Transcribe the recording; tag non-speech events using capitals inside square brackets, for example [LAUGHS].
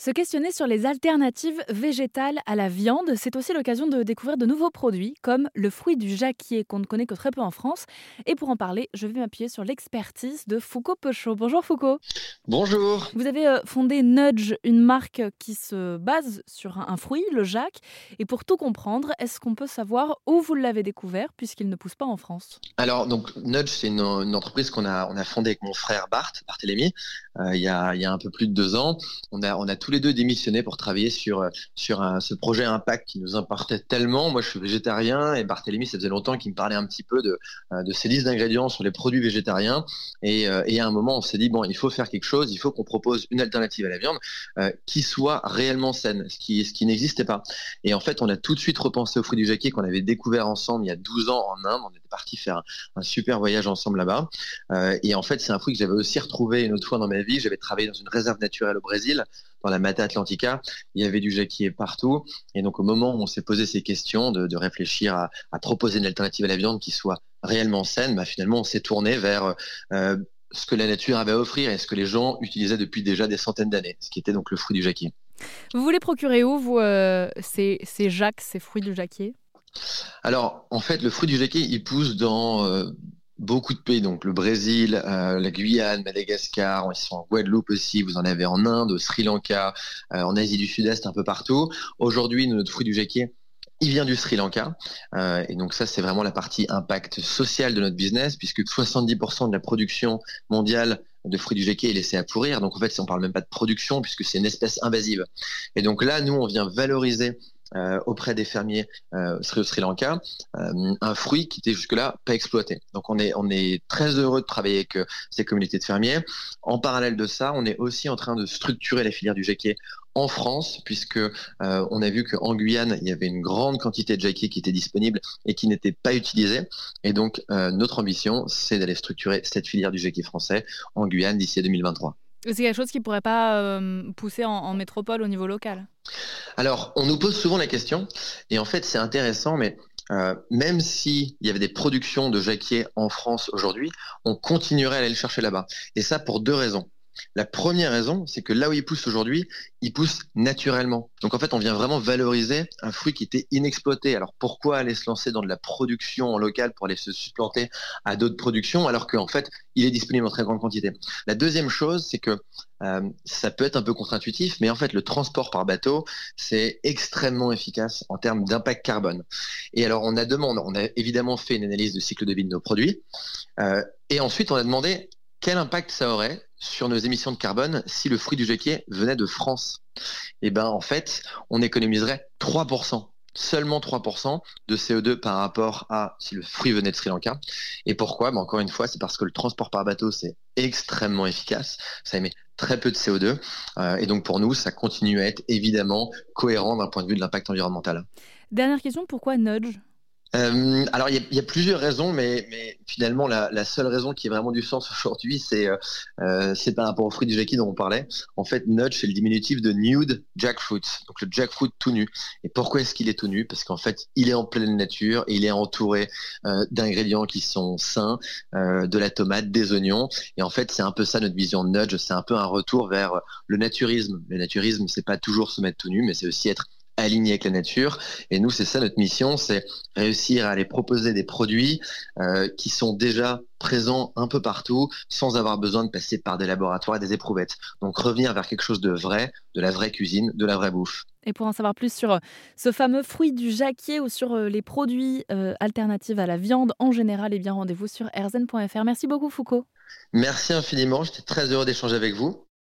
Se questionner sur les alternatives végétales à la viande, c'est aussi l'occasion de découvrir de nouveaux produits comme le fruit du jacquier qu'on ne connaît que très peu en France. Et pour en parler, je vais m'appuyer sur l'expertise de Foucault Pechot. Bonjour Foucault. Bonjour. Vous avez euh, fondé Nudge, une marque qui se base sur un fruit, le jack. Et pour tout comprendre, est-ce qu'on peut savoir où vous l'avez découvert puisqu'il ne pousse pas en France? Alors donc Nudge, c'est une, entreprise qu'on a, on a fondée avec mon frère Bart, Barthélémy, euh, il, y a, il y a un peu plus de deux ans. On a, on a tous les deux démissionné pour travailler sur, euh, sur ce projet Impact qui nous importait tellement. Moi, je suis végétarien et Barthélémy, ça faisait longtemps qu'il me parlait un petit peu de, euh, de ces listes d'ingrédients sur les produits végétariens. Et, euh, et, à un moment, on s'est dit, bon, il faut faire quelque chose, il faut qu'on propose une alternative à la viande qui soit réellement saine, ce qui, ce qui n'existait pas. Et en fait, on a tout de suite repensé au fruit du jacquier qu'on avait découvert ensemble il y a 12 ans en Inde. On était parti faire un, super voyage ensemble là-bas. et en fait, c'est un fruit que j'avais aussi retrouvé une autre fois dans ma vie. J'avais travaillé dans une réserve naturelle au Brésil, dans la Mata Atlantica, il y avait du jacquier partout. Et donc, au moment où on s'est posé ces questions de, réfléchir à, proposer une alternative à la viande qui soit réellement saine, bah, finalement, on s'est tourné vers euh, ce que la nature avait à offrir et ce que les gens utilisaient depuis déjà des centaines d'années, ce qui était donc le fruit du jacquier. Vous voulez procurer où, vous, euh, ces, ces jacques, ces fruits du jacquier? Alors, en fait, le fruit du jacquier, il pousse dans euh, beaucoup de pays, donc le Brésil, euh, la Guyane, Madagascar, ils sont en Guadeloupe aussi, vous en avez en Inde, au Sri Lanka, euh, en Asie du Sud-Est, un peu partout. Aujourd'hui, notre fruit du jacquier, il vient du Sri Lanka. Euh, et donc ça, c'est vraiment la partie impact social de notre business, puisque 70% de la production mondiale de fruits du jacquier est laissée à pourrir. Donc en fait, on parle même pas de production, puisque c'est une espèce invasive. Et donc là, nous, on vient valoriser euh, auprès des fermiers euh, Sri, Sri Lanka, euh, un fruit qui était jusque-là pas exploité. Donc on est, on est très heureux de travailler avec ces communautés de fermiers. En parallèle de ça, on est aussi en train de structurer la filière du jacquier en France, puisque on a vu qu'en Guyane, il y avait une grande quantité de jacquier qui était disponible et qui n'était pas utilisée. Et donc, notre ambition, c'est d'aller structurer cette filière du jacquier français en Guyane d'ici à 2023. C'est quelque chose qui ne pourrait pas pousser en, métropole au niveau local? Alors, on nous pose souvent la question, et en fait, c'est intéressant, mais euh, même s'il y avait des productions de jacquier en France aujourd'hui, on continuerait à aller le chercher là-bas. Et ça pour deux raisons. La première raison, c'est que là où il pousse aujourd'hui, il pousse naturellement. Donc en fait, on vient vraiment valoriser un fruit qui était inexploité. Alors pourquoi aller se lancer dans de la production en local pour aller se supplanter à d'autres productions alors qu'en fait, il est disponible en très grande quantité? La deuxième chose, c'est que euh, ça peut être un peu contre-intuitif, mais en fait, le transport par bateau, c'est extrêmement efficace en termes d'impact carbone. Et alors, on a demandé, on a évidemment fait une analyse de cycle de vie de nos produits, euh, et ensuite, on a demandé quel impact ça aurait sur nos émissions de carbone si le fruit du jacquier venait de France? Eh ben en fait, on économiserait 3%, seulement 3% de CO2 par rapport à si le fruit venait de Sri Lanka. Et pourquoi? Ben Encore une fois, c'est parce que le transport par bateau, c'est extrêmement efficace, ça émet très peu de CO2, euh, et donc pour nous, ça continue à être évidemment cohérent d'un point de vue de l'impact environnemental. Dernière question, pourquoi Nudge? Euh, alors, il y, a plusieurs raisons, mais, mais finalement, la, seule raison qui a vraiment du sens [LAUGHS] aujourd'hui, c'est euh, euh, c'est par rapport au fruit du jacquier dont on parlait. En fait, nudge, c'est le diminutif de nude jackfruit, donc le jackfruit tout nu. Et pourquoi est-ce qu'il est tout nu? Parce qu'en fait, il est en pleine nature il est entouré d'ingrédients qui sont sains, de la tomate, des oignons. Et en fait, c'est un peu ça notre vision de nudge. C'est un peu un retour vers le naturisme. Le naturisme, c'est pas toujours se mettre tout nu, mais c'est aussi être aligné avec la nature. Et nous, c'est ça notre mission, c'est réussir à aller proposer des produits euh, qui sont déjà présents un peu partout, sans avoir besoin de passer par des laboratoires et des éprouvettes. Donc revenir vers quelque chose de vrai, de la vraie cuisine, de la vraie bouffe. Et pour en savoir plus sur euh, ce fameux fruit du jacquier ou sur euh, les produits alternatifs à la viande en général, eh bien rendez-vous sur erzen.fr. Merci beaucoup Foucault. Merci infiniment, j'étais très heureux d'échanger avec vous.